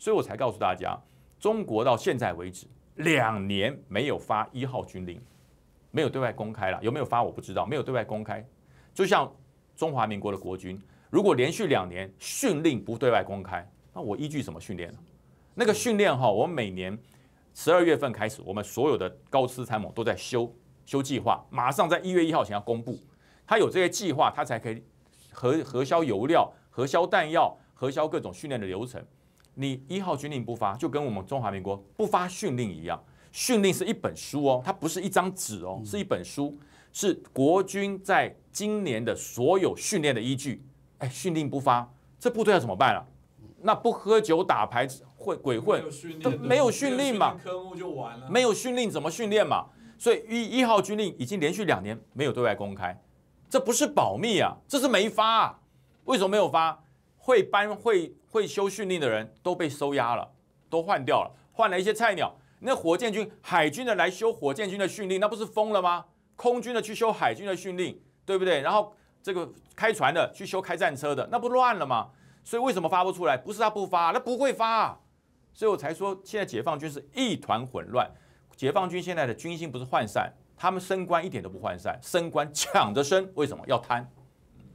所以我才告诉大家，中国到现在为止两年没有发一号军令，没有对外公开了，有没有发我不知道，没有对外公开。就像中华民国的国军，如果连续两年训令不对外公开，那我依据什么训练呢？那个训练哈，我们每年十二月份开始，我们所有的高师参谋都在修修计划，马上在一月一号前要公布。他有这些计划，他才可以核核销油料、核销弹药、核销各种训练的流程。你一号军令不发，就跟我们中华民国不发训令一样。训令是一本书哦，它不是一张纸哦，是一本书，是国军在今年的所有训练的依据。哎，训令不发，这部队要怎么办啊？那不喝酒打牌混鬼混，都没有训令嘛？科目就完了。没有训令怎么训练嘛？所以一一号军令已经连续两年没有对外公开，这不是保密啊，这是没发。啊。为什么没有发？会班会会修训令的人都被收押了，都换掉了，换了一些菜鸟。那火箭军、海军的来修火箭军的训令，那不是疯了吗？空军的去修海军的训令，对不对？然后这个开船的去修开战车的，那不乱了吗？所以为什么发不出来？不是他不发，那不会发，所以我才说现在解放军是一团混乱。解放军现在的军心不是涣散，他们升官一点都不涣散，升官抢着升，为什么要贪？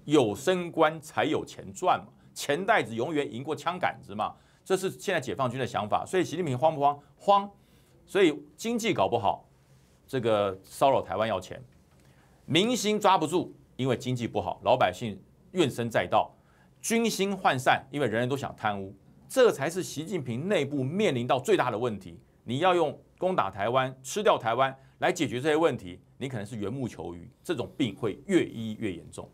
有升官才有钱赚嘛，钱袋子永远赢过枪杆子嘛，这是现在解放军的想法。所以习近平慌不慌？慌。所以经济搞不好，这个骚扰台湾要钱，民心抓不住，因为经济不好，老百姓怨声载道。军心涣散，因为人人都想贪污，这才是习近平内部面临到最大的问题。你要用攻打台湾、吃掉台湾来解决这些问题，你可能是缘木求鱼，这种病会越医越严重。